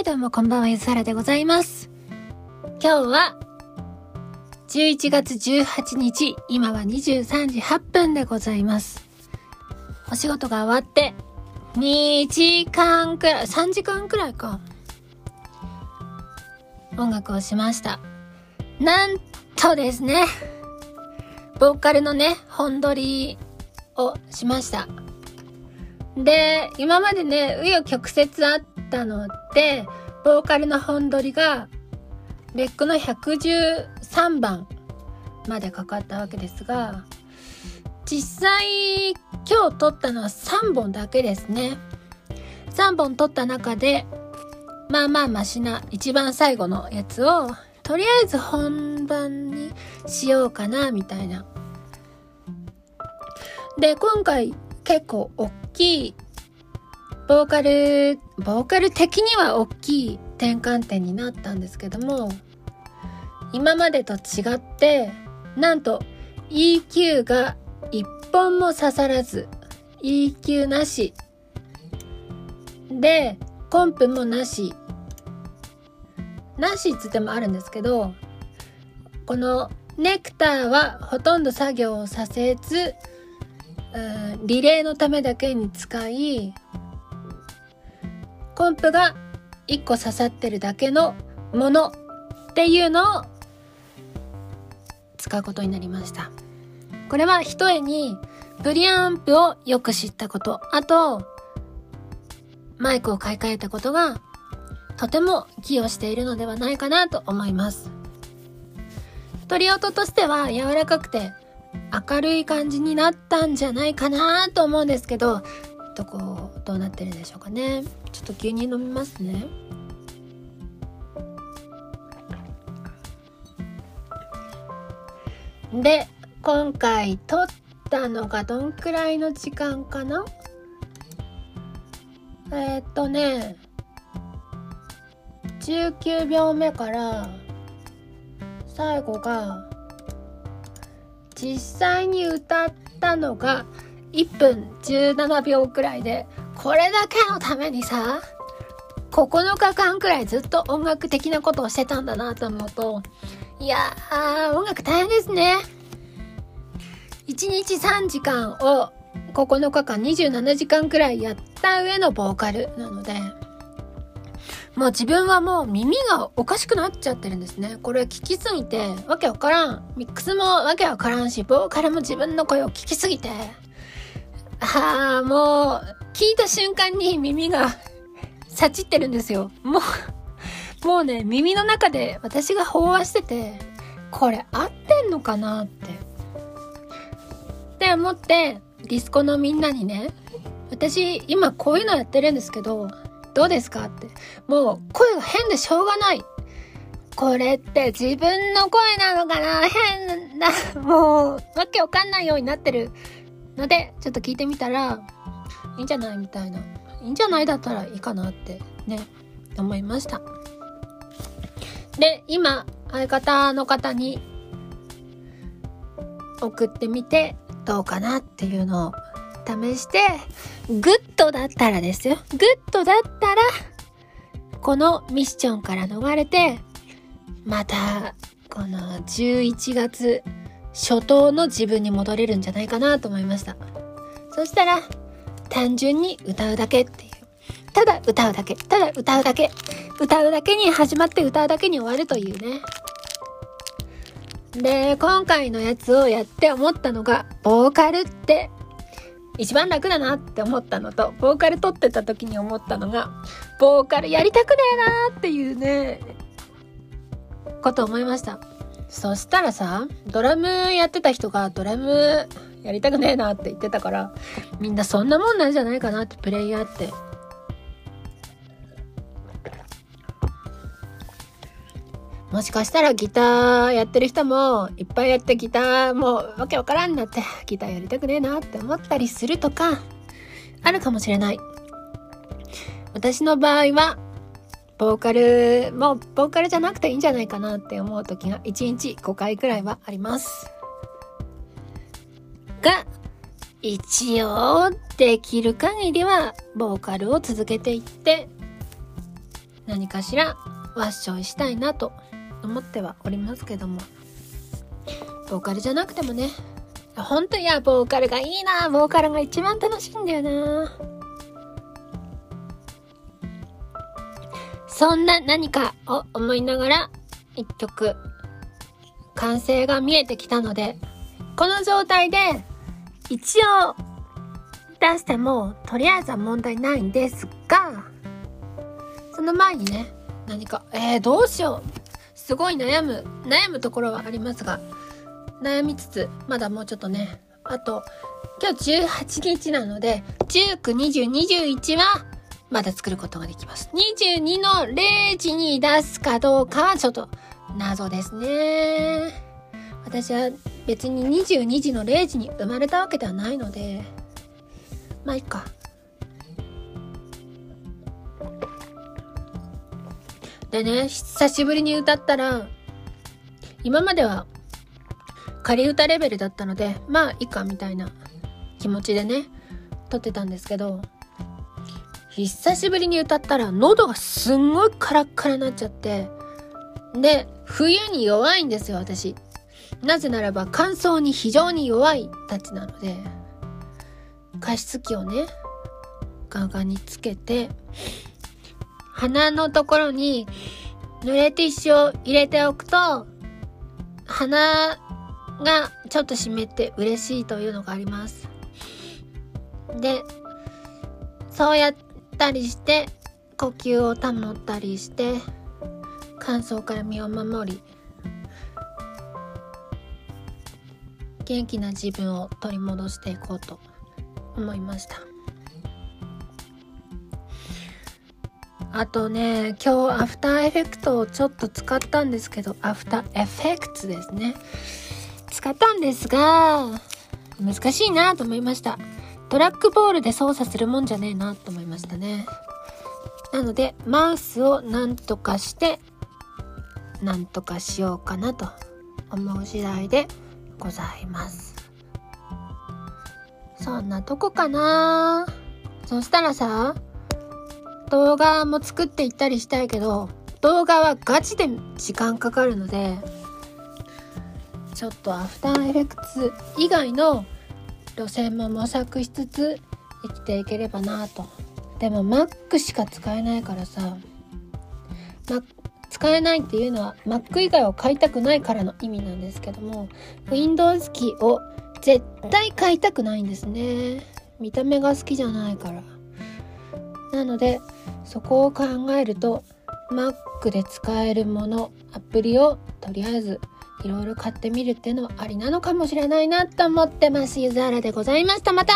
はい、どうもこんばんは、ゆずはらでございます。今日は、11月18日、今は23時8分でございます。お仕事が終わって、2時間くらい、3時間くらいか。音楽をしました。なんとですね、ボーカルのね、本撮りをしました。で、今までね、紆余曲折あったので、ボーカルの本撮りが、レックの113番までかかったわけですが、実際今日撮ったのは3本だけですね。3本撮った中で、まあまあマシな一番最後のやつを、とりあえず本番にしようかな、みたいな。で、今回結構大きい、ボーカル、ボーカル的には大きい転換点になったんですけども、今までと違って、なんと EQ が一本も刺さらず、EQ なし。で、コンプもなし。なしっつってもあるんですけど、このネクターはほとんど作業をさせず、うんリレーのためだけに使い、コンプが1個刺さってるだけのものっていうのを使うことになりました。これは一重にプリアンプをよく知ったこと、あと、マイクを買い替えたことがとても寄与しているのではないかなと思います。鳥音としては柔らかくて明るい感じになったんじゃないかなと思うんですけど、どこ、どうなってるでしょうかね。ちょっと牛乳飲みますね。で、今回撮ったのがどんくらいの時間かな？えー、っとね、19秒目から最後が実際に歌ったのが1分17秒くらいでこれだけのためにさ9日間くらいずっと音楽的なことをしてたんだなと思うといやー音楽大変ですね1日3時間を9日間27時間くらいやった上のボーカルなのでもう自分はもう耳がおかしくなっちゃってるんですね。これ聞きすぎて、わけわからん。ミックスもわけわからんし、ボーカルも自分の声を聞きすぎて、ああ、もう、聞いた瞬間に耳が、さちってるんですよ。もう、もうね、耳の中で私が飽和してて、これ合ってんのかなって。って思って、ディスコのみんなにね、私今こういうのやってるんですけど、どうですかって。もう声が変でしょうがない。これって自分の声なのかな？変な、もう、わけわかんないようになってるので、ちょっと聞いてみたら、いいんじゃないみたいな。いいんじゃないだったらいいかなってね、思いました。で、今、相方の方に送ってみて、どうかなっていうのを試して、グッドだったらですよ。グッドだったら、このミッションから逃れて、また、この11月初頭の自分に戻れるんじゃないかなと思いました。そしたら、単純に歌うだけっていう。ただ歌うだけ。ただ歌うだけ。歌うだけに始まって歌うだけに終わるというね。で、今回のやつをやって思ったのが、ボーカルって一番楽だなって思ったのと、ボーカル撮ってた時に思ったのが、ボーカルやりたくねえなっていうね、こと思いました。そしたらさ、ドラムやってた人がドラムやりたくねえなって言ってたから、みんなそんなもんなんじゃないかなってプレイヤーって。もしかしたらギターやってる人もいっぱいやってギターもうわけわからんなってギターやりたくねえなって思ったりするとかあるかもしれない。私の場合はボーカルもうボーカルじゃなくていいんじゃないかなって思う時が1日5回くらいはあります。が一応できる限りはボーカルを続けていって何かしらワッショイしたいなと思ってはおりますけども。ボーカルじゃなくてもね。本当いやボーカルがいいな。ボーカルが一番楽しいんだよな。そんな何かを思いながら一曲完成が見えてきたのでこの状態で一応出してもとりあえずは問題ないんですがその前にね何かえー、どうしよう。すごい悩む悩むところはありますが悩みつつまだもうちょっとね。あと今日18日なので192021はまだ作ることができます。22の0時に出すかどうかはちょっと謎ですね。私は別に22時の0時に生まれたわけではないので。まあいいか。でね久しぶりに歌ったら今までは仮歌レベルだったのでまあいいかみたいな気持ちでね撮ってたんですけど久しぶりに歌ったら喉がすんごいカラッカラになっちゃって。で冬に弱いんですよ私。なぜならば乾燥に非常に弱いたちなので。加湿器をねガンガにつけて鼻のところに濡れティッシュを入れておくと鼻がちょっと湿って嬉しいというのがあります。で、そうやってたりして、呼吸を保ったりして、乾燥から身を守り、元気な自分を取り戻していこうと思いました。あとね、今日アフターエフェクトをちょっと使ったんですけど、アフターエフェクツですね。使ったんですが、難しいなと思いました。トラックボールで操作するもんじゃねえなと思いましたね。なので、マウスをなんとかして、なんとかしようかなと思う次第でございます。そんなとこかなそしたらさ、動画も作っていったりしたいけど、動画はガチで時間かかるので、ちょっとアフターエフェクツ以外の路線も模索しつつ生きていければなと。でも Mac しか使えないからさ、ま、使えないっていうのは Mac 以外を買いたくないからの意味なんですけども Windows 機を絶対買いたくないんですね。見た目が好きじゃないから。なのでそこを考えると Mac で使えるものアプリをとりあえずいろいろ買ってみるっていうのはありなのかもしれないなと思ってます。ゆずはらでございました。また